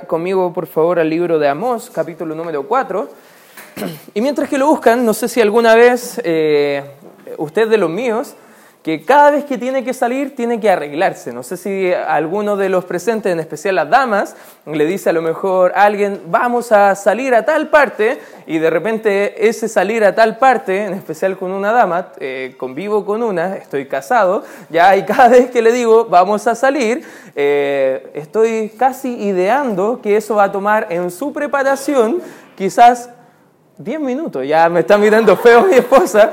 conmigo, por favor, al libro de Amós, capítulo número 4. Y mientras que lo buscan, no sé si alguna vez eh, usted de los míos que cada vez que tiene que salir tiene que arreglarse. No sé si alguno de los presentes, en especial las damas, le dice a lo mejor a alguien, vamos a salir a tal parte, y de repente ese salir a tal parte, en especial con una dama, eh, convivo con una, estoy casado, ya y cada vez que le digo, vamos a salir, eh, estoy casi ideando que eso va a tomar en su preparación quizás 10 minutos. Ya me está mirando feo mi esposa,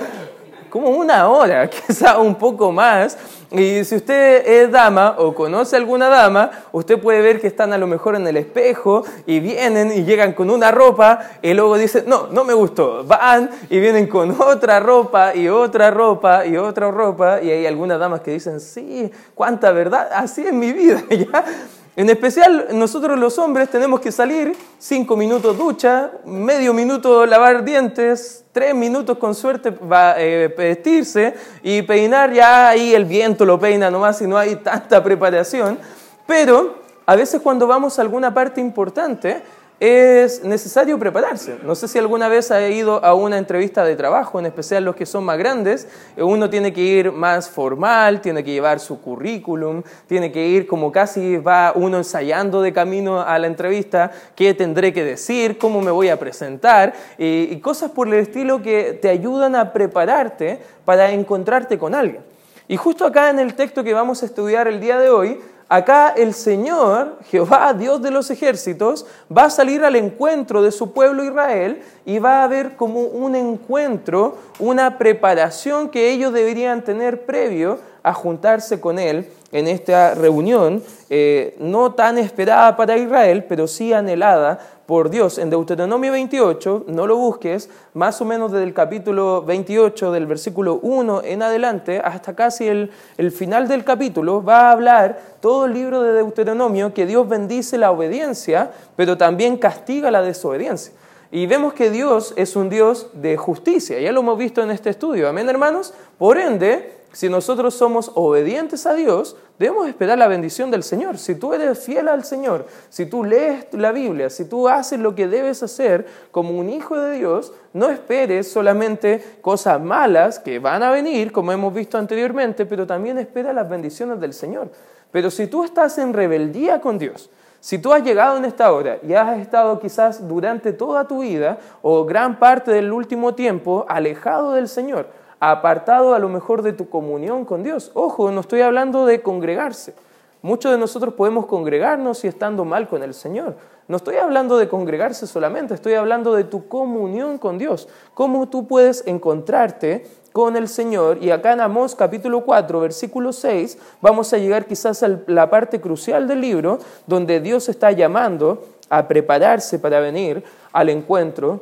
como una hora, quizá un poco más. Y si usted es dama o conoce alguna dama, usted puede ver que están a lo mejor en el espejo y vienen y llegan con una ropa y luego dicen, no, no me gustó. Van y vienen con otra ropa y otra ropa y otra ropa. Y hay algunas damas que dicen, sí, cuánta verdad, así es mi vida. En especial, nosotros los hombres tenemos que salir cinco minutos ducha, medio minuto lavar dientes, tres minutos con suerte va, eh, vestirse y peinar, ya ahí el viento lo peina nomás y no hay tanta preparación. Pero a veces cuando vamos a alguna parte importante, es necesario prepararse. No sé si alguna vez ha ido a una entrevista de trabajo, en especial los que son más grandes. Uno tiene que ir más formal, tiene que llevar su currículum, tiene que ir como casi va uno ensayando de camino a la entrevista, qué tendré que decir, cómo me voy a presentar, y, y cosas por el estilo que te ayudan a prepararte para encontrarte con alguien. Y justo acá en el texto que vamos a estudiar el día de hoy, Acá el Señor, Jehová, Dios de los ejércitos, va a salir al encuentro de su pueblo Israel y va a haber como un encuentro, una preparación que ellos deberían tener previo a juntarse con Él en esta reunión, eh, no tan esperada para Israel, pero sí anhelada por Dios. En Deuteronomio 28, no lo busques, más o menos desde el capítulo 28, del versículo 1 en adelante, hasta casi el, el final del capítulo, va a hablar todo el libro de Deuteronomio que Dios bendice la obediencia, pero también castiga la desobediencia. Y vemos que Dios es un Dios de justicia, ya lo hemos visto en este estudio, amén hermanos. Por ende, si nosotros somos obedientes a Dios, debemos esperar la bendición del Señor. Si tú eres fiel al Señor, si tú lees la Biblia, si tú haces lo que debes hacer como un hijo de Dios, no esperes solamente cosas malas que van a venir, como hemos visto anteriormente, pero también espera las bendiciones del Señor. Pero si tú estás en rebeldía con Dios, si tú has llegado en esta hora y has estado quizás durante toda tu vida o gran parte del último tiempo alejado del Señor, apartado a lo mejor de tu comunión con Dios. Ojo, no estoy hablando de congregarse. Muchos de nosotros podemos congregarnos y estando mal con el Señor. No estoy hablando de congregarse solamente, estoy hablando de tu comunión con Dios. Cómo tú puedes encontrarte con el Señor. Y acá en Amós capítulo 4, versículo 6, vamos a llegar quizás a la parte crucial del libro, donde Dios está llamando a prepararse para venir al encuentro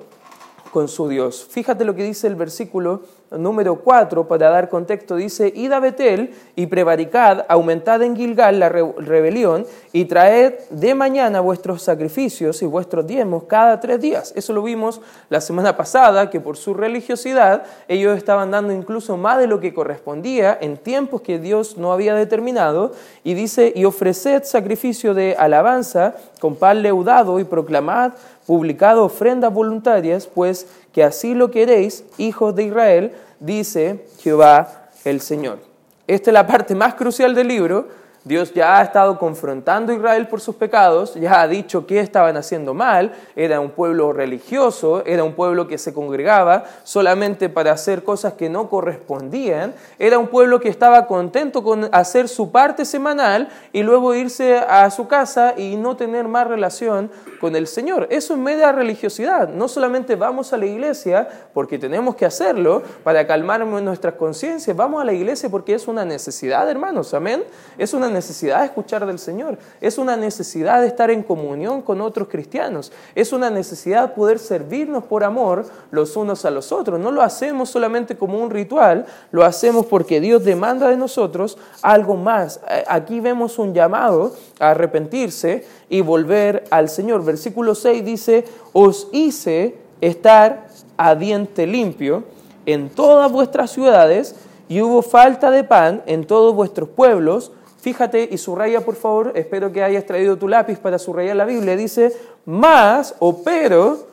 con su Dios. Fíjate lo que dice el versículo número 4, para dar contexto, dice, id a Betel y prevaricad, aumentad en Gilgal la rebelión y traed de mañana vuestros sacrificios y vuestros diezmos cada tres días. Eso lo vimos la semana pasada, que por su religiosidad ellos estaban dando incluso más de lo que correspondía en tiempos que Dios no había determinado. Y dice, y ofreced sacrificio de alabanza con pan leudado y proclamad publicado ofrendas voluntarias, pues que así lo queréis, hijos de Israel, dice Jehová el Señor. Esta es la parte más crucial del libro, Dios ya ha estado confrontando a Israel por sus pecados, ya ha dicho que estaban haciendo mal, era un pueblo religioso, era un pueblo que se congregaba solamente para hacer cosas que no correspondían, era un pueblo que estaba contento con hacer su parte semanal y luego irse a su casa y no tener más relación con el Señor. Eso es media religiosidad, no solamente vamos a la iglesia porque tenemos que hacerlo para calmar nuestras conciencias, vamos a la iglesia porque es una necesidad, hermanos, amén, es una necesidad de escuchar del Señor, es una necesidad de estar en comunión con otros cristianos, es una necesidad poder servirnos por amor los unos a los otros. No lo hacemos solamente como un ritual, lo hacemos porque Dios demanda de nosotros algo más. Eh, aquí vemos un llamado a arrepentirse y volver al Señor. Versículo 6 dice, os hice estar a diente limpio en todas vuestras ciudades y hubo falta de pan en todos vuestros pueblos Fíjate y subraya, por favor, espero que hayas traído tu lápiz para subrayar la Biblia. Dice, más o pero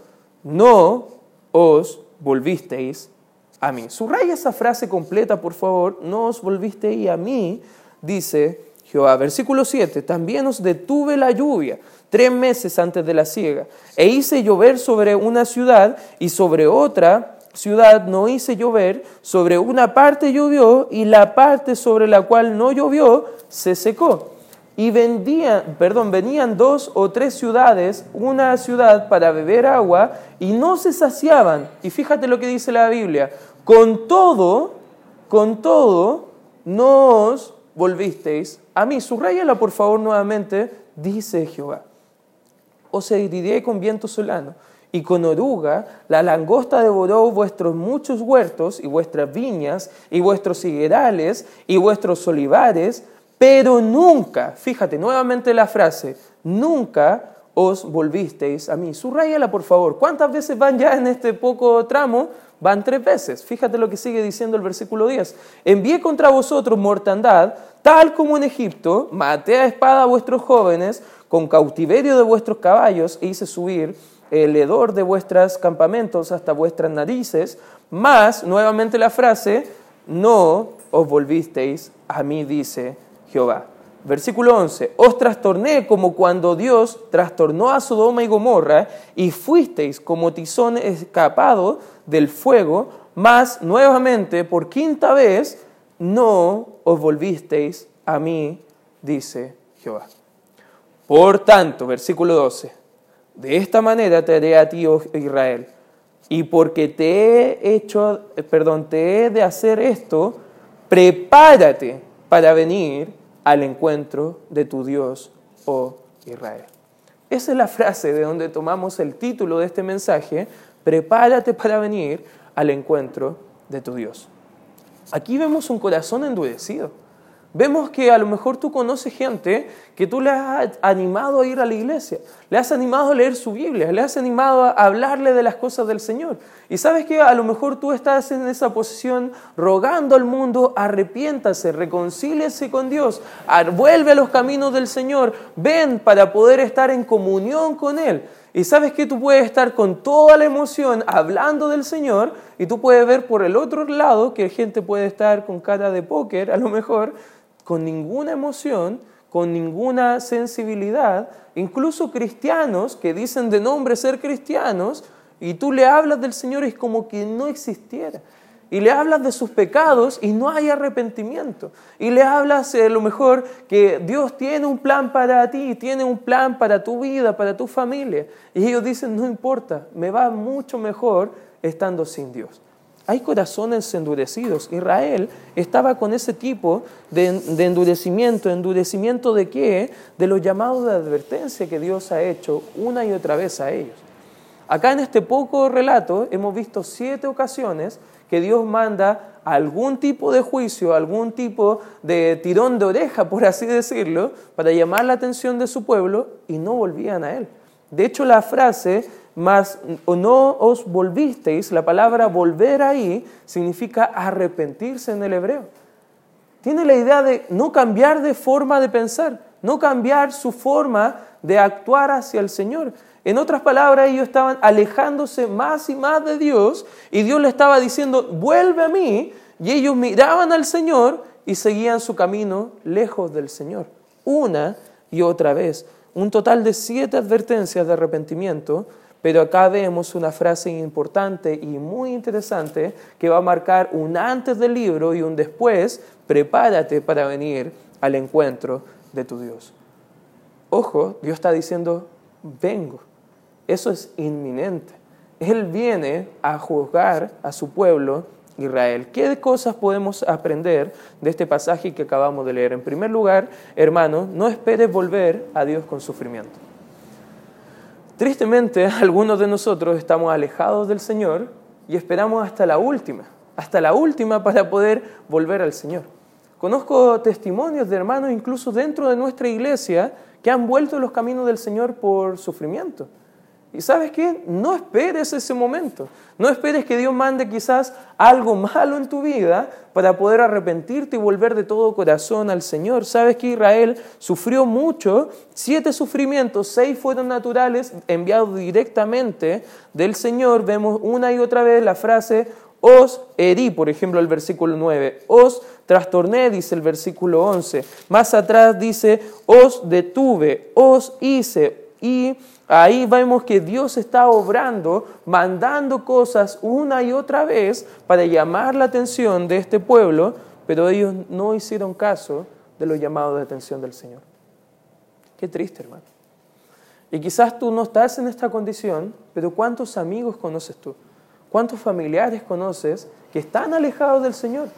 no os volvisteis a mí. Subraya esa frase completa, por favor. No os volvisteis a mí, dice Jehová. Versículo 7. También os detuve la lluvia tres meses antes de la siega e hice llover sobre una ciudad y sobre otra ciudad no hice llover, sobre una parte llovió y la parte sobre la cual no llovió se secó. Y vendían, perdón, venían dos o tres ciudades, una ciudad para beber agua y no se saciaban. Y fíjate lo que dice la Biblia. Con todo, con todo, no os volvisteis a mí. Subrayala por favor nuevamente, dice Jehová. Os heriré con viento solano y con oruga la langosta devoró vuestros muchos huertos y vuestras viñas y vuestros higuerales y vuestros olivares, pero nunca, fíjate nuevamente la frase, nunca os volvisteis a mí. Subrayala por favor. ¿Cuántas veces van ya en este poco tramo? Van tres veces. Fíjate lo que sigue diciendo el versículo 10. Envié contra vosotros mortandad, tal como en Egipto, maté a espada a vuestros jóvenes, con cautiverio de vuestros caballos e hice subir el hedor de vuestros campamentos hasta vuestras narices, más, nuevamente la frase, no os volvisteis a mí, dice Jehová. Versículo 11, os trastorné como cuando Dios trastornó a Sodoma y Gomorra y fuisteis como tizón escapado del fuego, mas nuevamente por quinta vez no os volvisteis a mí, dice Jehová. Por tanto, versículo 12, de esta manera te haré a ti, oh Israel, y porque te he hecho, eh, perdón, te he de hacer esto, prepárate para venir al encuentro de tu Dios, oh Israel. Esa es la frase de donde tomamos el título de este mensaje, prepárate para venir al encuentro de tu Dios. Aquí vemos un corazón endurecido Vemos que a lo mejor tú conoces gente que tú le has animado a ir a la iglesia, le has animado a leer su Biblia, le has animado a hablarle de las cosas del Señor. Y sabes que a lo mejor tú estás en esa posición rogando al mundo, arrepiéntase, reconcíliese con Dios, vuelve a los caminos del Señor, ven para poder estar en comunión con Él. Y sabes que tú puedes estar con toda la emoción hablando del Señor y tú puedes ver por el otro lado que gente puede estar con cara de póker, a lo mejor, con ninguna emoción, con ninguna sensibilidad, incluso cristianos que dicen de nombre ser cristianos, y tú le hablas del Señor es como que no existiera. Y le hablas de sus pecados y no hay arrepentimiento. Y le hablas a lo mejor que Dios tiene un plan para ti, tiene un plan para tu vida, para tu familia. Y ellos dicen, no importa, me va mucho mejor estando sin Dios. Hay corazones endurecidos. Israel estaba con ese tipo de, endurecimiento. ¿Endurecimiento de qué? De los llamados de advertencia que Dios ha hecho una y otra vez a ellos. Acá en este poco relato hemos visto siete ocasiones que Dios manda algún tipo de juicio, algún tipo de tirón de oreja, por así decirlo, para llamar la atención de su pueblo y no volvían a Él. De hecho, la frase mas no os volvisteis, la palabra volver ahí significa arrepentirse en el hebreo. Tiene la idea de no cambiar de forma de pensar, no cambiar su forma de actuar hacia el Señor. En otras palabras, ellos estaban alejándose más y más de Dios y Dios le estaba diciendo, vuelve a mí, y ellos miraban al Señor y seguían su camino lejos del Señor, una y otra vez. Un total de siete advertencias de arrepentimiento pero acá vemos una frase importante y muy interesante que va a marcar un antes del libro y un después. Prepárate para venir al encuentro de tu Dios. Ojo, Dios está diciendo, vengo. Eso es inminente. Él viene a juzgar a su pueblo Israel. ¿Qué cosas podemos aprender de este pasaje que acabamos de leer? En primer lugar, hermano, no esperes volver a Dios con sufrimiento. Tristemente, algunos de nosotros estamos alejados del Señor y esperamos hasta la última, hasta la última para poder volver al Señor. Conozco testimonios de hermanos incluso dentro de nuestra iglesia que han vuelto los caminos del Señor por sufrimiento. Y sabes qué? No esperes ese momento. No esperes que Dios mande quizás algo malo en tu vida para poder arrepentirte y volver de todo corazón al Señor. Sabes que Israel sufrió mucho, siete sufrimientos, seis fueron naturales, enviados directamente del Señor. Vemos una y otra vez la frase, os herí, por ejemplo, el versículo 9. Os trastorné, dice el versículo 11. Más atrás dice, os detuve, os hice y ahí vemos que Dios está obrando, mandando cosas una y otra vez para llamar la atención de este pueblo, pero ellos no hicieron caso de los llamados de atención del Señor. Qué triste, hermano. Y quizás tú no estás en esta condición, pero ¿cuántos amigos conoces tú? ¿Cuántos familiares conoces que están alejados del Señor?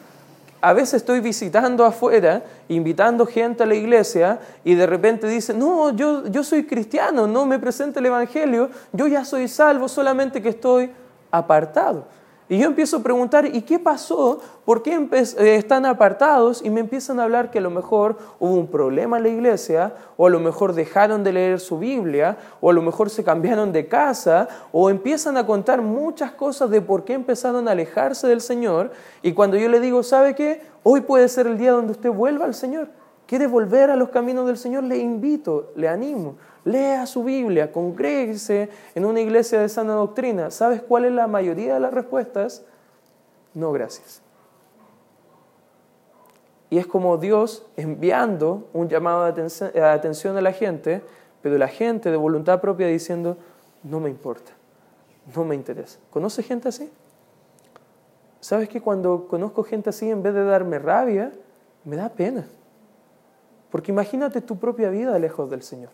A veces estoy visitando afuera, invitando gente a la iglesia y de repente dicen, no, yo, yo soy cristiano, no me presenta el Evangelio, yo ya soy salvo, solamente que estoy apartado. Y yo empiezo a preguntar, ¿y qué pasó? ¿Por qué eh, están apartados? Y me empiezan a hablar que a lo mejor hubo un problema en la iglesia, o a lo mejor dejaron de leer su Biblia, o a lo mejor se cambiaron de casa, o empiezan a contar muchas cosas de por qué empezaron a alejarse del Señor. Y cuando yo le digo, ¿sabe qué? Hoy puede ser el día donde usted vuelva al Señor. ¿Quiere volver a los caminos del Señor? Le invito, le animo lea su Biblia, congréguese en una iglesia de sana doctrina. ¿Sabes cuál es la mayoría de las respuestas? No, gracias. Y es como Dios enviando un llamado de atención a la gente, pero la gente de voluntad propia diciendo, no me importa, no me interesa. ¿Conoce gente así? ¿Sabes que cuando conozco gente así, en vez de darme rabia, me da pena? Porque imagínate tu propia vida lejos del Señor.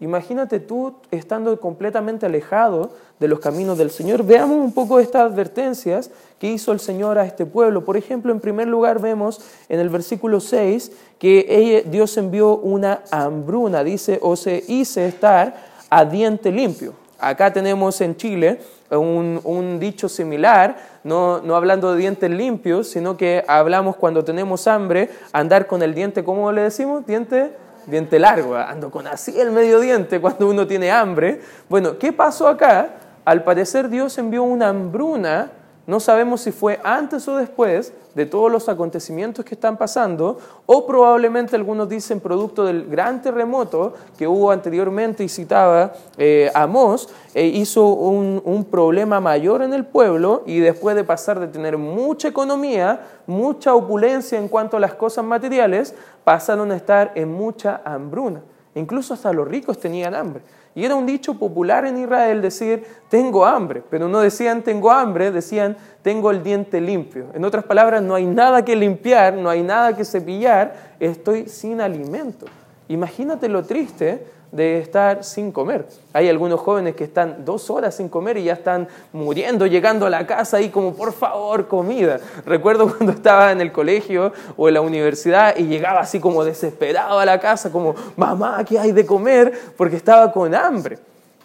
Imagínate tú estando completamente alejado de los caminos del Señor. Veamos un poco estas advertencias que hizo el Señor a este pueblo. Por ejemplo, en primer lugar vemos en el versículo 6 que Dios envió una hambruna, dice, o se hice estar a diente limpio. Acá tenemos en Chile un, dicho similar, no, no, hablando de dientes limpios, sino que hablamos cuando tenemos hambre, andar con el diente, ¿cómo le decimos? Diente diente largo, ando con así el medio diente cuando uno tiene hambre. Bueno, ¿qué pasó acá? Al parecer Dios envió una hambruna, no sabemos si fue antes o después de todos los acontecimientos que están pasando, o probablemente algunos dicen producto del gran terremoto que hubo anteriormente y citaba eh, Amós, e hizo un, un problema mayor en el pueblo y después de pasar de tener mucha economía, mucha opulencia en cuanto a las cosas materiales, pasaron a estar en mucha hambruna. Incluso hasta los ricos tenían hambre. Y era un dicho popular en Israel decir, tengo hambre, pero no decían tengo hambre, decían tengo el diente limpio. En otras palabras, no hay nada que limpiar, no hay nada que cepillar, estoy sin alimento. Imagínate lo triste de estar sin comer. Hay algunos jóvenes que están dos horas sin comer y ya están muriendo, llegando a la casa y como, por favor, comida. Recuerdo cuando estaba en el colegio o en la universidad y llegaba así como desesperado a la casa, como, mamá, ¿qué hay de comer? Porque estaba con hambre.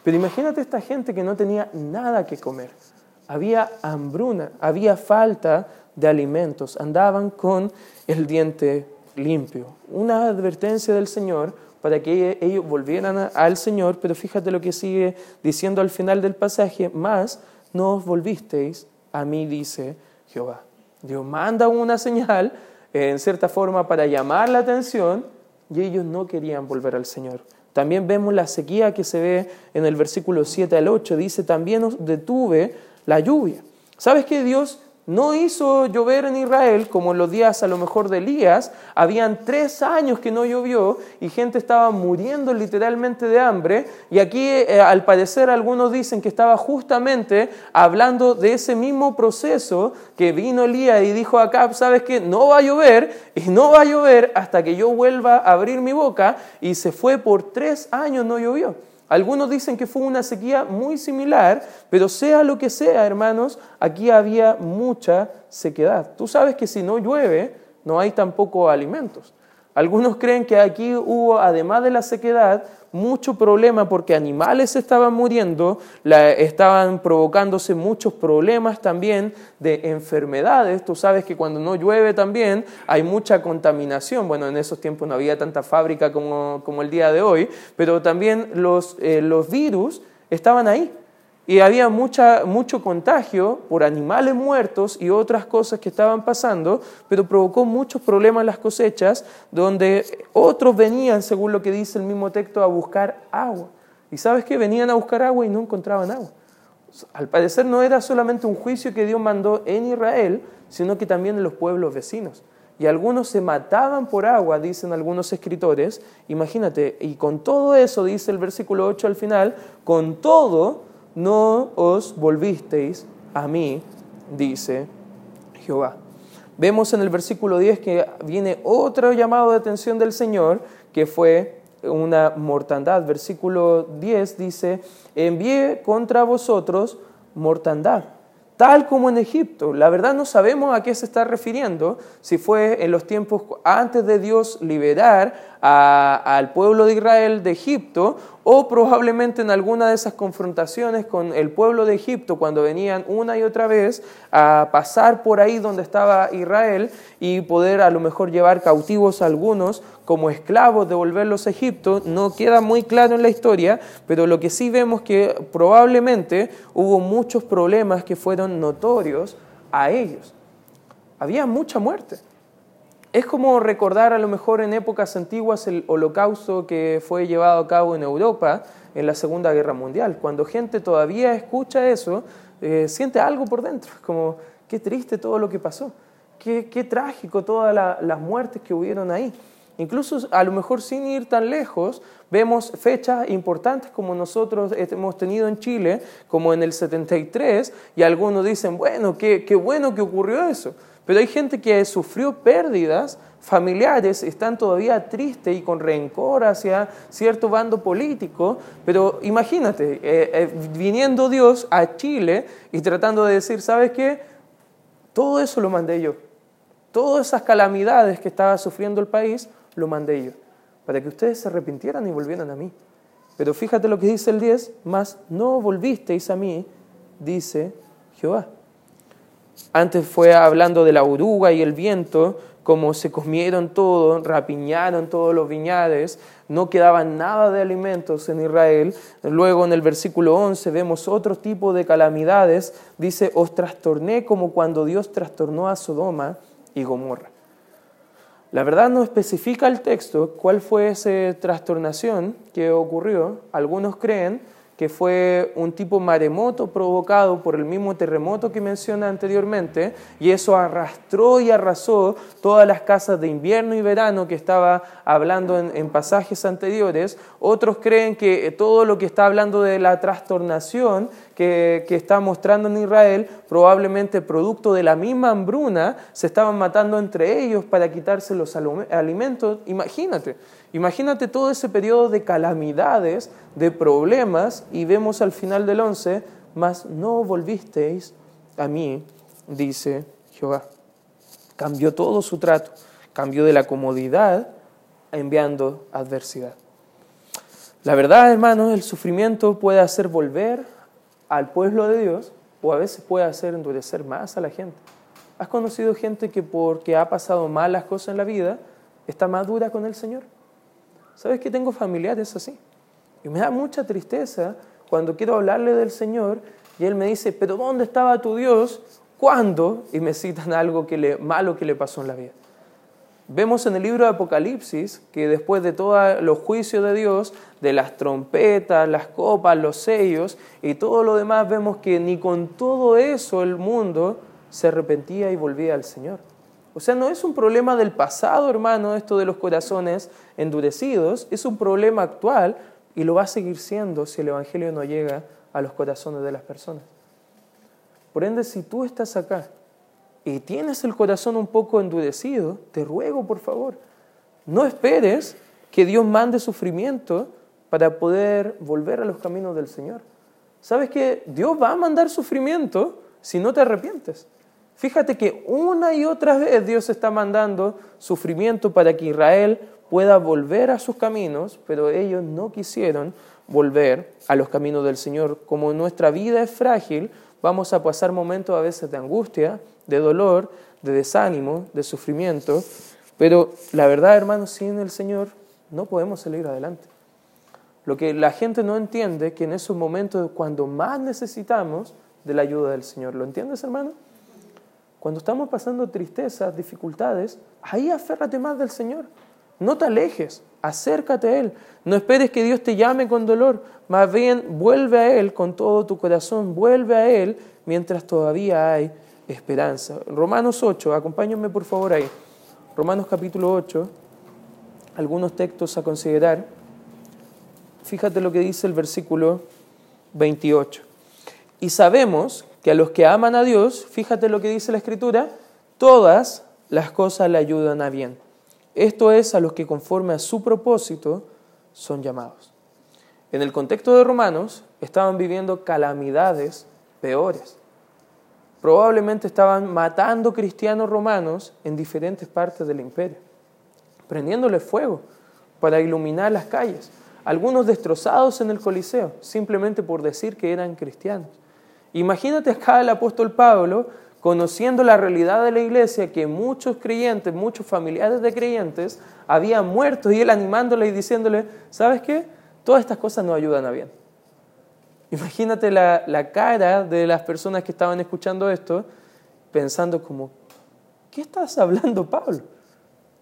Pero imagínate esta gente que no tenía nada que comer. Había hambruna, había falta de alimentos, andaban con el diente limpio. Una advertencia del Señor para que ellos volvieran al Señor, pero fíjate lo que sigue diciendo al final del pasaje, más no os volvisteis a mí, dice Jehová. Dios manda una señal, en cierta forma, para llamar la atención, y ellos no querían volver al Señor. También vemos la sequía que se ve en el versículo 7 al 8, dice, también os detuve la lluvia. ¿Sabes que Dios no hizo llover en Israel como en los días a lo mejor de Elías. Habían tres años que no llovió y gente estaba muriendo literalmente de hambre. Y aquí eh, al parecer algunos dicen que estaba justamente hablando de ese mismo proceso que vino Elías y dijo acá, sabes que no va a llover y no va a llover hasta que yo vuelva a abrir mi boca. Y se fue por tres años, no llovió. Algunos dicen que fue una sequía muy similar, pero sea lo que sea, hermanos, aquí había mucha sequedad. Tú sabes que si no llueve, no hay tampoco alimentos. Algunos creen que aquí hubo, además de la sequedad, mucho problema porque animales estaban muriendo, estaban provocándose muchos problemas también de enfermedades. Tú sabes que cuando no llueve también hay mucha contaminación. Bueno, en esos tiempos no había tanta fábrica como, el día de hoy, pero también los, eh, los virus estaban ahí. Y había mucha, mucho contagio por animales muertos y otras cosas que estaban pasando, pero provocó muchos problemas en las cosechas, donde otros venían, según lo que dice el mismo texto, a buscar agua. Y sabes que venían a buscar agua y no encontraban agua. Al parecer no era solamente un juicio que Dios mandó en Israel, sino que también en los pueblos vecinos. Y algunos se mataban por agua, dicen algunos escritores. Imagínate, y con todo eso, dice el versículo 8 al final, con todo no os volvisteis a mí, dice Jehová. Vemos en el versículo 10 que viene otro llamado de atención del Señor, que fue una mortandad. Versículo 10 dice, envié contra vosotros mortandad tal como en Egipto. La verdad no sabemos a qué se está refiriendo, si fue en los tiempos antes de Dios liberar al pueblo de Israel de Egipto o probablemente en alguna de esas confrontaciones con el pueblo de Egipto cuando venían una y otra vez a pasar por ahí donde estaba Israel y poder a lo mejor llevar cautivos a algunos como esclavos, devolverlos a Egipto, no queda muy claro en la historia, pero lo que sí vemos que probablemente hubo muchos problemas que fueron notorios a ellos. Había mucha muerte. Es como recordar a lo mejor en épocas antiguas el holocausto que fue llevado a cabo en Europa en la Segunda Guerra Mundial. Cuando gente todavía escucha eso, eh, siente algo por dentro, como qué triste todo lo que pasó, qué, trágico todas las muertes que hubieron ahí. Incluso a lo mejor sin ir tan lejos, vemos fechas importantes como nosotros hemos tenido en Chile, como en el 73, y algunos dicen, bueno, qué, qué bueno que ocurrió eso. Pero hay gente que sufrió pérdidas familiares, están todavía tristes y con rencor hacia cierto bando político, pero imagínate, eh, eh, viniendo Dios a Chile y tratando de decir, ¿sabes qué? Todo eso lo mandé yo. Todas esas calamidades que estaba sufriendo el país, lo mandé yo, para que ustedes se arrepintieran y volvieran a mí. Pero fíjate lo que dice el 10, más no volvisteis a mí, dice Jehová. Antes fue hablando de la oruga y el viento, como se comieron todo, rapiñaron todos los viñades, no quedaba nada de alimentos en Israel. Luego en el versículo 11 vemos otro tipo de calamidades. Dice, os trastorné como cuando Dios trastornó a Sodoma y Gomorra. La verdad no especifica el texto cuál fue esa trastornación que ocurrió. Algunos creen que fue un tipo maremoto provocado por el mismo terremoto que menciona anteriormente, y eso arrastró y arrasó todas las casas de invierno y verano que estaba hablando en, pasajes anteriores. Otros creen que todo lo que está hablando de la trastornación que, está mostrando en Israel, probablemente producto de la misma hambruna, se estaban matando entre ellos para quitarse los alimentos. Imagínate, imagínate todo ese periodo de calamidades, de problemas, y vemos al final del 11, mas no volvisteis a mí, dice Jehová. Cambió todo su trato, cambió de la comodidad enviando adversidad. La verdad, hermanos, el sufrimiento puede hacer volver al pueblo de Dios o a veces puede hacer endurecer más a la gente. ¿Has conocido gente que porque ha pasado malas cosas en la vida está más dura con el Señor? ¿Sabes que tengo familiares así? Y me da mucha tristeza cuando quiero hablarle del Señor y Él me dice, pero ¿dónde estaba tu Dios? ¿Cuándo? Y me citan algo que le, malo que le pasó en la vida. Vemos en el libro de Apocalipsis que después de todos los juicios de Dios, de las trompetas, las copas, los sellos y todo lo demás, vemos que ni con todo eso el mundo se arrepentía y volvía al Señor. O sea, no es un problema del pasado, hermano, esto de los corazones endurecidos, es un problema actual y lo va a seguir siendo si el Evangelio no llega a los corazones de las personas. Por ende, si tú estás acá y tienes el corazón un poco endurecido, te ruego por favor, no esperes que Dios mande sufrimiento para poder volver a los caminos del Señor. ¿Sabes que Dios va a mandar sufrimiento si no te arrepientes? Fíjate que una y otra vez Dios está mandando sufrimiento para que Israel pueda volver a sus caminos, pero ellos no quisieron volver a los caminos del Señor. Como nuestra vida es frágil, vamos a pasar momentos a veces de angustia, de dolor, de desánimo, de sufrimiento, pero la verdad, hermanos, sin el Señor no podemos salir adelante. Lo que la gente no entiende que en esos momentos cuando más necesitamos de la ayuda del Señor. ¿Lo entiendes, hermano? Cuando estamos pasando tristezas, dificultades, ahí aférrate más del Señor. No te alejes, acércate a Él. No esperes que Dios te llame con dolor. Más bien, vuelve a Él con todo tu corazón. Vuelve a Él mientras todavía hay esperanza. Romanos 8, acompáñenme por favor ahí. Romanos capítulo 8, algunos textos a considerar. Fíjate lo que dice el versículo 28. Y sabemos que a los que aman a Dios, fíjate lo que dice la Escritura, todas las cosas le ayudan a bien. Esto es a los que conforme a su propósito son llamados. En el contexto de Romanos estaban viviendo calamidades peores. Probablemente estaban matando cristianos romanos en diferentes partes del imperio, prendiéndole fuego para iluminar las calles algunos destrozados en el Coliseo, simplemente por decir que eran cristianos. Imagínate acá el apóstol Pablo conociendo la realidad de la iglesia, que muchos creyentes, muchos familiares de creyentes habían muerto y él animándole y diciéndole, ¿sabes qué? Todas estas cosas no ayudan a bien. Imagínate la, la cara de las personas que estaban escuchando esto, pensando como, ¿qué estás hablando, Pablo?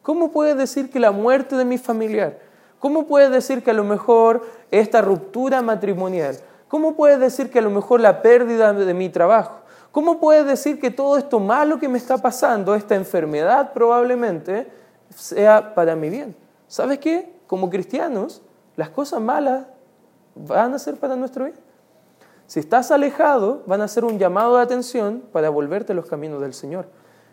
¿Cómo puedes decir que la muerte de mi familiar, ¿Cómo puedes decir que a lo mejor esta ruptura matrimonial? ¿Cómo puedes decir que a lo mejor la pérdida de mi trabajo? ¿Cómo puedes decir que todo esto malo que me está pasando, esta enfermedad probablemente, sea para mi bien? ¿Sabes qué? Como cristianos, las cosas malas van a ser para nuestro bien. Si estás alejado, van a ser un llamado de atención para volverte a los caminos del Señor.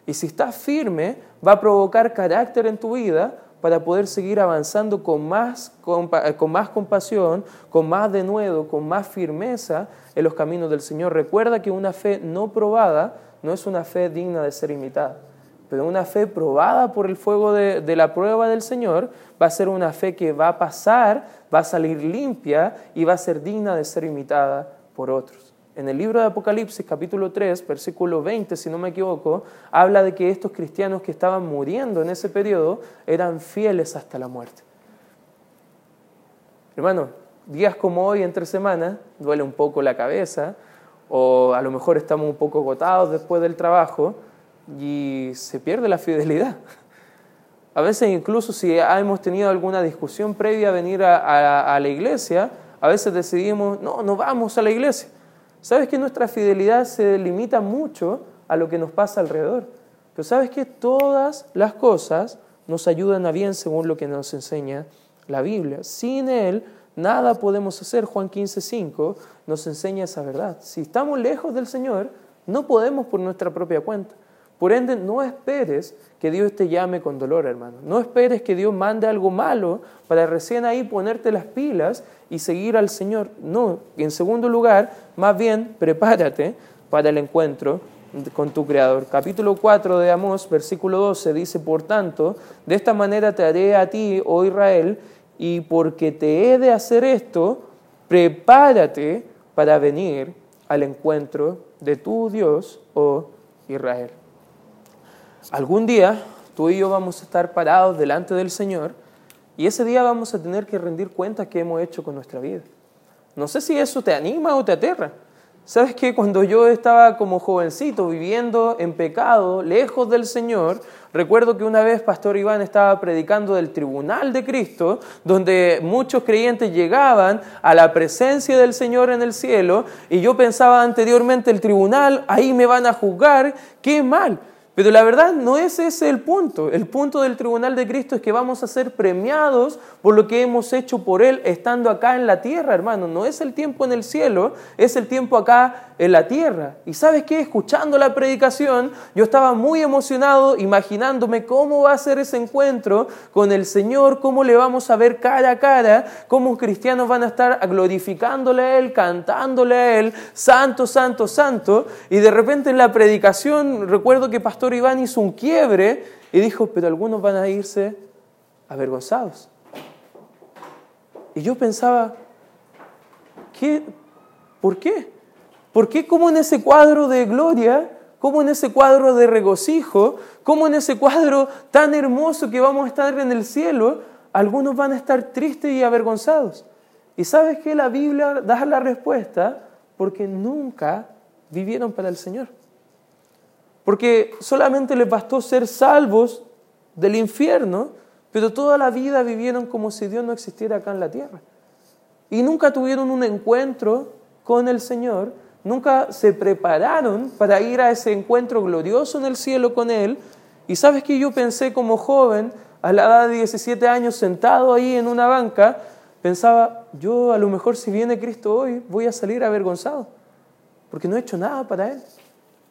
Y si estás firme, va a provocar carácter en tu vida para poder seguir avanzando con más, con más compasión, con más denuedo, con más firmeza en los caminos del Señor. Recuerda que una fe no probada no es una fe digna de ser imitada, pero una fe probada por el fuego de, la prueba del Señor va a ser una fe que va a pasar, va a salir limpia y va a ser digna de ser imitada por otros en el libro de Apocalipsis capítulo 3, versículo 20, si no me equivoco, habla de que estos cristianos que estaban muriendo en ese periodo eran fieles hasta la muerte. Hermano, días como hoy, entre semanas, duele un poco la cabeza, o a lo mejor estamos un poco agotados después del trabajo y se pierde la fidelidad. A veces incluso si hemos tenido alguna discusión previa a venir a, a la iglesia, a veces decidimos, no, no vamos a la iglesia. Sabes que nuestra fidelidad se limita mucho a lo que nos pasa alrededor. Pero sabes que todas las cosas nos ayudan a bien según lo que nos enseña la Biblia. Sin Él nada podemos hacer. Juan 15, 5 nos enseña esa verdad. Si estamos lejos del Señor, no podemos por nuestra propia cuenta. Por ende, no esperes que Dios te llame con dolor, hermano. No esperes que Dios mande algo malo para recién ahí ponerte las pilas y seguir al Señor. No, en segundo lugar, más bien prepárate para el encuentro con tu Creador. Capítulo 4 de Amós, versículo 12, dice, por tanto, de esta manera te haré a ti, oh Israel, y porque te he de hacer esto, prepárate para venir al encuentro de tu Dios, oh Israel. Algún día tú y yo vamos a estar parados delante del Señor y ese día vamos a tener que rendir cuentas que hemos hecho con nuestra vida. No sé si eso te anima o te aterra. ¿Sabes que Cuando yo estaba como jovencito viviendo en pecado, lejos del Señor, recuerdo que una vez Pastor Iván estaba predicando del tribunal de Cristo, donde muchos creyentes llegaban a la presencia del Señor en el cielo, y yo pensaba anteriormente, el tribunal, ahí me van a juzgar, qué mal. Pero la verdad no es ese el punto. El punto del tribunal de Cristo es que vamos a ser premiados por lo que hemos hecho por Él estando acá en la tierra, hermano. No es el tiempo en el cielo, es el tiempo acá en la tierra. Y sabes qué, escuchando la predicación, yo estaba muy emocionado imaginándome cómo va a ser ese encuentro con el Señor, cómo le vamos a ver cara a cara, cómo cristianos van a estar glorificándole a Él, cantándole a Él, santo, santo, santo. Y de repente en la predicación recuerdo que Pastor Iván hizo un quiebre y dijo, pero algunos van a irse avergonzados. Y yo pensaba, ¿qué? ¿por qué? ¿Por qué como en ese cuadro de gloria, como en ese cuadro de regocijo, como en ese cuadro tan hermoso que vamos a estar en el cielo, algunos van a estar tristes y avergonzados? Y sabes que la Biblia da la respuesta porque nunca vivieron para el Señor. Porque solamente les bastó ser salvos del infierno, pero toda la vida vivieron como si Dios no existiera acá en la tierra. Y nunca tuvieron un encuentro con el Señor, nunca se prepararon para ir a ese encuentro glorioso en el cielo con Él. Y sabes que yo pensé como joven, a la edad de 17 años, sentado ahí en una banca, pensaba, yo a lo mejor si viene Cristo hoy voy a salir avergonzado, porque no he hecho nada para Él.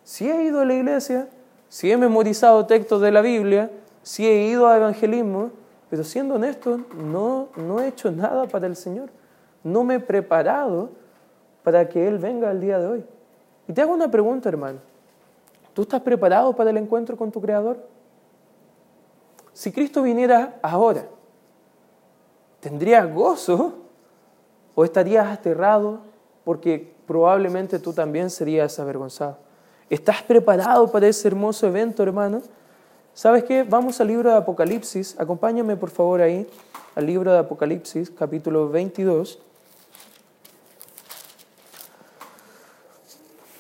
Si he ido a la iglesia, si he memorizado textos de la Biblia, si he ido a evangelismo, pero siendo honesto, no, no he hecho nada para el Señor. No me he preparado para que Él venga el día de hoy. Y te hago una pregunta, hermano. ¿Tú estás preparado para el encuentro con tu Creador? Si Cristo viniera ahora, ¿tendrías gozo o estarías aterrado porque probablemente tú también serías avergonzado? ¿Estás preparado para ese hermoso evento, hermano? ¿Sabes qué? Vamos al libro de Apocalipsis. Acompáñame por favor ahí, al libro de Apocalipsis, capítulo 22.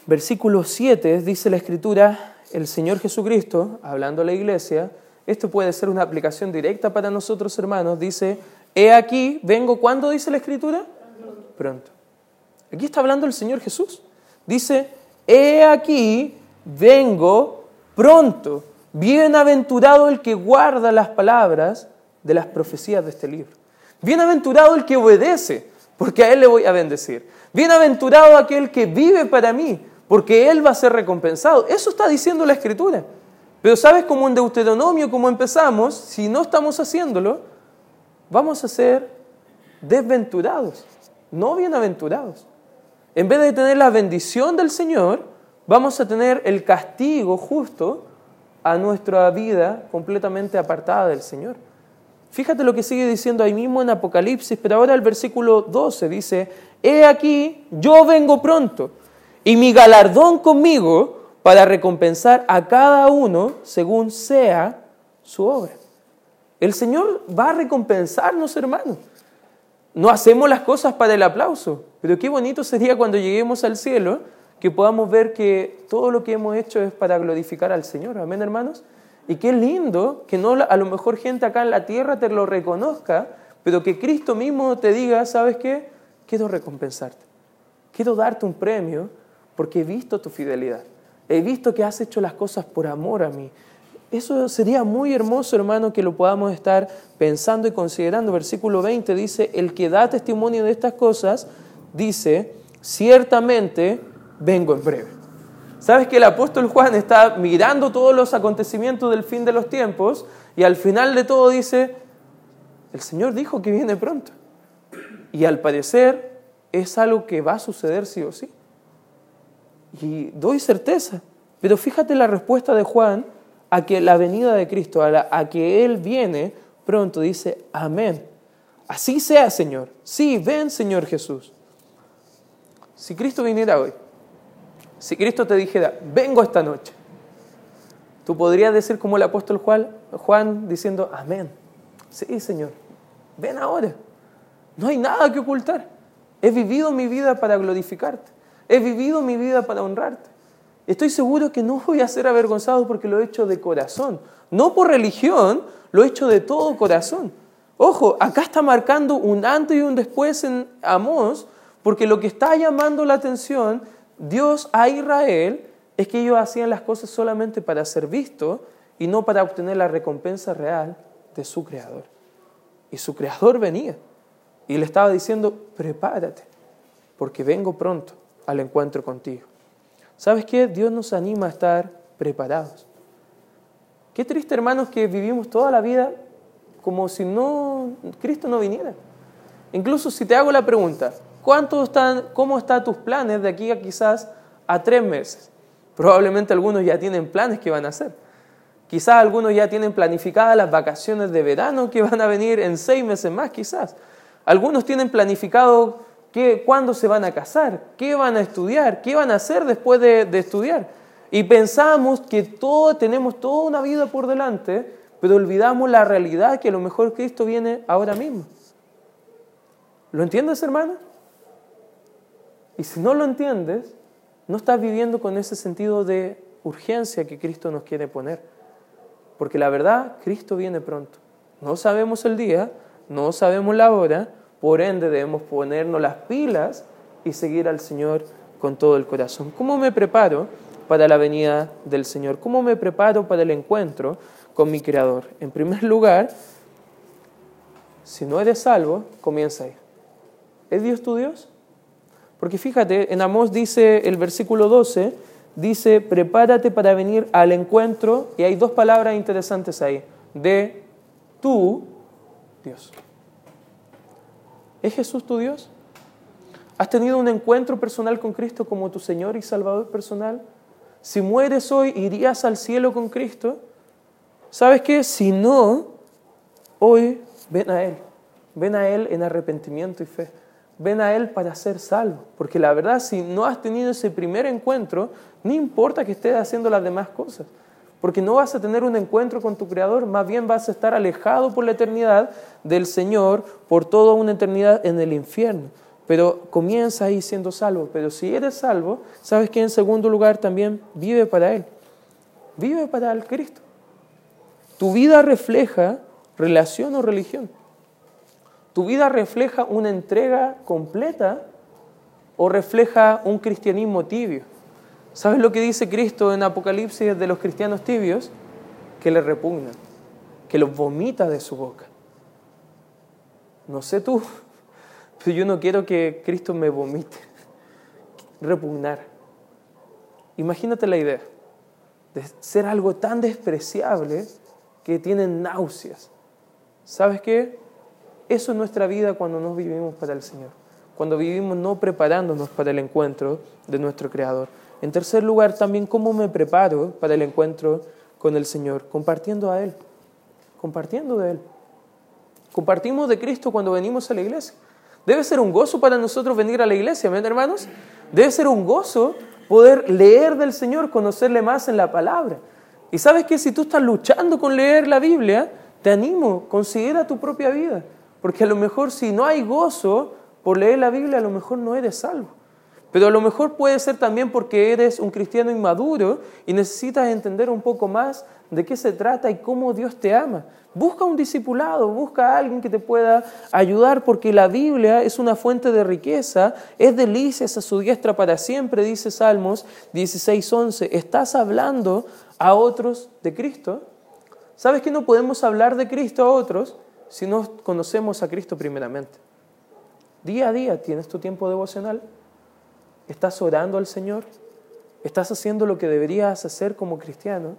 Versículo 7 dice la escritura, el Señor Jesucristo, hablando a la iglesia, esto puede ser una aplicación directa para nosotros hermanos, dice, he aquí, vengo, ¿cuándo dice la escritura? Pronto. Aquí está hablando el Señor Jesús. Dice, he aquí, vengo pronto. Bienaventurado el que guarda las palabras de las profecías de este libro. Bienaventurado el que obedece, porque a él le voy a bendecir. Bienaventurado aquel que vive para mí, porque él va a ser recompensado. Eso está diciendo la escritura. Pero sabes cómo en Deuteronomio, como empezamos, si no estamos haciéndolo, vamos a ser desventurados, no bienaventurados. En vez de tener la bendición del Señor, vamos a tener el castigo justo a nuestra vida completamente apartada del Señor. Fíjate lo que sigue diciendo ahí mismo en Apocalipsis, pero ahora el versículo 12 dice, He aquí, yo vengo pronto, y mi galardón conmigo para recompensar a cada uno según sea su obra. El Señor va a recompensarnos, hermanos. No hacemos las cosas para el aplauso, pero qué bonito sería cuando lleguemos al cielo que podamos ver que todo lo que hemos hecho es para glorificar al Señor. Amén, hermanos. Y qué lindo que no a lo mejor gente acá en la tierra te lo reconozca, pero que Cristo mismo te diga, ¿sabes qué? Quiero recompensarte. Quiero darte un premio porque he visto tu fidelidad. He visto que has hecho las cosas por amor a mí. Eso sería muy hermoso, hermano, que lo podamos estar pensando y considerando. Versículo 20 dice, el que da testimonio de estas cosas, dice, ciertamente vengo en breve. ¿Sabes que el apóstol Juan está mirando todos los acontecimientos del fin de los tiempos y al final de todo dice, el Señor dijo que viene pronto. Y al parecer es algo que va a suceder sí o sí. Y doy certeza. Pero fíjate la respuesta de Juan a que la venida de Cristo, a, que Él viene pronto, dice, amén. Así sea, Señor. Sí, ven, Señor Jesús. Si Cristo viniera hoy, si Cristo te dijera, vengo esta noche, tú podrías decir como el apóstol Juan, Juan diciendo, amén. Sí, Señor, ven ahora. No hay nada que ocultar. He vivido mi vida para glorificarte. He vivido mi vida para honrarte. Estoy seguro que no voy a ser avergonzado porque lo he hecho de corazón. No por religión, lo he hecho de todo corazón. Ojo, acá está marcando un antes y un después en Amós, porque lo que está llamando la atención Dios a Israel es que ellos hacían las cosas solamente para ser vistos y no para obtener la recompensa real de su Creador. Y su Creador venía y le estaba diciendo, prepárate, porque vengo pronto al encuentro contigo. ¿Sabes qué? Dios nos anima a estar preparados. Qué triste, hermanos, que vivimos toda la vida como si no Cristo no viniera. Incluso si te hago la pregunta, ¿cuánto están, ¿cómo están tus planes de aquí a quizás a tres meses? Probablemente algunos ya tienen planes que van a hacer. Quizás algunos ya tienen planificadas las vacaciones de verano que van a venir en seis meses más, quizás. Algunos tienen planificado cuándo se van a casar, qué van a estudiar, qué van a hacer después de, de estudiar. Y pensamos que todo, tenemos toda una vida por delante, pero olvidamos la realidad que a lo mejor Cristo viene ahora mismo. ¿Lo entiendes, hermano? Y si no lo entiendes, no estás viviendo con ese sentido de urgencia que Cristo nos quiere poner. Porque la verdad, Cristo viene pronto. No sabemos el día, no sabemos la hora, por ende debemos ponernos las pilas y seguir al Señor con todo el corazón. ¿Cómo me preparo para la venida del Señor? ¿Cómo me preparo para el encuentro con mi Creador? En primer lugar, si no eres salvo, comienza ahí. ¿Es Dios tu Dios? Porque fíjate, en Amós dice el versículo 12, dice, prepárate para venir al encuentro, y hay dos palabras interesantes ahí, de tu Dios. ¿Es Jesús tu Dios? ¿Has tenido un encuentro personal con Cristo como tu Señor y Salvador personal? Si mueres hoy, ¿irías al cielo con Cristo? ¿Sabes qué? Si no, hoy ven a Él. Ven a Él en arrepentimiento y fe. Ven a Él para ser salvo. Porque la verdad, si no has tenido ese primer encuentro, no importa que estés haciendo las demás cosas. Porque no vas a tener un encuentro con tu Creador, más bien vas a estar alejado por la eternidad del Señor, por toda una eternidad en el infierno. Pero comienza ahí siendo salvo. Pero si eres salvo, sabes que en segundo lugar también vive para Él. Vive para el Cristo. Tu vida refleja relación o religión. Tu vida refleja una entrega completa o refleja un cristianismo tibio. ¿Sabes lo que dice Cristo en Apocalipsis de los cristianos tibios? Que le repugnan, que los vomita de su boca. No sé tú, pero yo no quiero que Cristo me vomite. Repugnar. Imagínate la idea de ser algo tan despreciable que tienen náuseas. ¿Sabes qué? Eso es nuestra vida cuando nos vivimos para el Señor, cuando vivimos no preparándonos para el encuentro de nuestro Creador. En tercer lugar, también cómo me preparo para el encuentro con el Señor, compartiendo a Él, compartiendo de Él. Compartimos de Cristo cuando venimos a la iglesia. Debe ser un gozo para nosotros venir a la iglesia, ¿ven hermanos? Debe ser un gozo poder leer del Señor, conocerle más en la palabra. Y sabes que si tú estás luchando con leer la Biblia, te animo, considera tu propia vida. Porque a lo mejor si no hay gozo por leer la Biblia, a lo mejor no eres salvo. Pero a lo mejor puede ser también porque eres un cristiano inmaduro y necesitas entender un poco más de qué se trata y cómo Dios te ama. Busca un discipulado, busca a alguien que te pueda ayudar porque la Biblia es una fuente de riqueza, es delicias a su diestra para siempre, dice Salmos 16:11. ¿Estás hablando a otros de Cristo? ¿Sabes que no podemos hablar de Cristo a otros si no conocemos a Cristo primeramente? Día a día tienes tu tiempo devocional. ¿Estás orando al Señor? ¿Estás haciendo lo que deberías hacer como cristiano?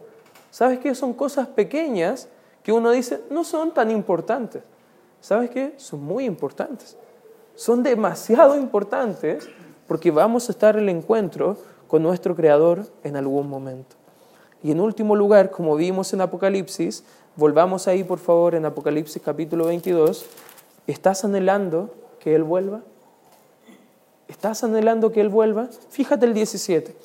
¿Sabes qué? Son cosas pequeñas que uno dice no son tan importantes. ¿Sabes qué? Son muy importantes. Son demasiado importantes porque vamos a estar en el encuentro con nuestro Creador en algún momento. Y en último lugar, como vimos en Apocalipsis, volvamos ahí por favor en Apocalipsis capítulo 22, ¿estás anhelando que Él vuelva? ¿Estás anhelando que Él vuelva? Fíjate el 17.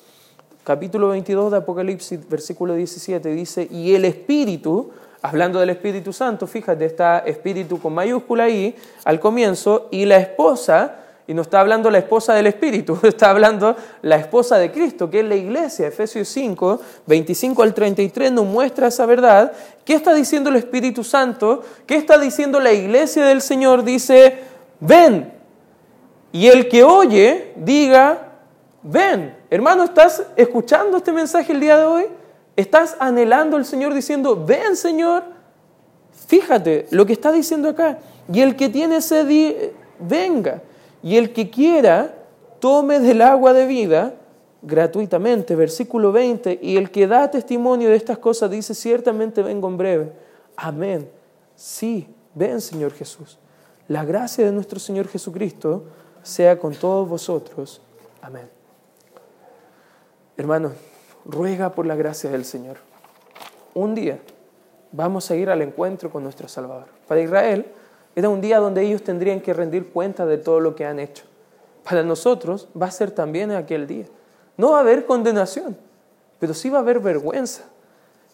Capítulo 22 de Apocalipsis, versículo 17, dice, y el Espíritu, hablando del Espíritu Santo, fíjate, está Espíritu con mayúscula ahí al comienzo, y la esposa, y no está hablando la esposa del Espíritu, está hablando la esposa de Cristo, que es la iglesia. Efesios 5, 25 al 33 nos muestra esa verdad. ¿Qué está diciendo el Espíritu Santo? ¿Qué está diciendo la iglesia del Señor? Dice, ven, y el que oye, diga, ven. Hermano, ¿estás escuchando este mensaje el día de hoy? ¿Estás anhelando al Señor diciendo, ven Señor? Fíjate lo que está diciendo acá. Y el que tiene sed, venga. Y el que quiera, tome del agua de vida gratuitamente. Versículo 20. Y el que da testimonio de estas cosas dice, ciertamente vengo en breve. Amén. Sí, ven Señor Jesús. La gracia de nuestro Señor Jesucristo sea con todos vosotros. Amén. Hermano, ruega por la gracia del Señor. Un día vamos a ir al encuentro con nuestro Salvador. Para Israel era un día donde ellos tendrían que rendir cuenta de todo lo que han hecho. Para nosotros va a ser también aquel día. No va a haber condenación, pero sí va a haber vergüenza.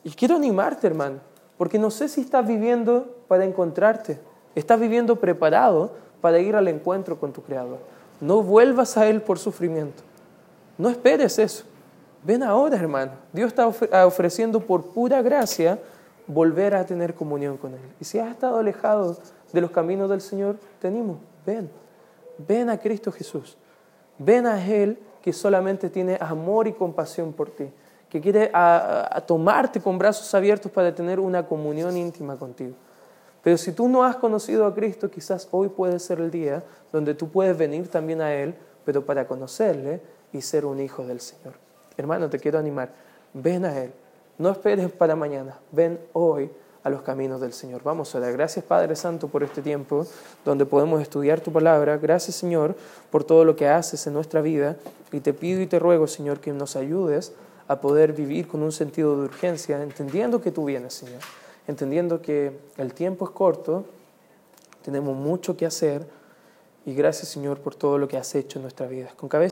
Y quiero animarte, hermano, porque no sé si estás viviendo para encontrarte. ¿Estás viviendo preparado para ir al encuentro con tu Creador. No vuelvas a Él por sufrimiento. No esperes eso. Ven ahora, hermano. Dios está ofreciendo por pura gracia volver a tener comunión con Él. Y si has estado alejado de los caminos del Señor, te animo, ven. Ven a Cristo Jesús. Ven a Él que solamente tiene amor y compasión por ti, que quiere a, tomarte con brazos abiertos para tener una comunión íntima contigo. Pero si tú no has conocido a Cristo, quizás hoy puede ser el día donde tú puedes venir también a Él, pero para conocerle y ser un hijo del Señor. Hermano, te quiero animar, ven a Él. No esperes para mañana, ven hoy a los caminos del Señor. Vamos a dar gracias Padre Santo por este tiempo donde podemos estudiar tu palabra. Gracias Señor por todo lo que haces en nuestra vida y te pido y te ruego Señor que nos ayudes a poder vivir con un sentido de urgencia, entendiendo que tú vienes Señor, entendiendo que el tiempo es corto, tenemos mucho que hacer y gracias Señor por todo lo que has hecho en nuestra vida. Con cabeza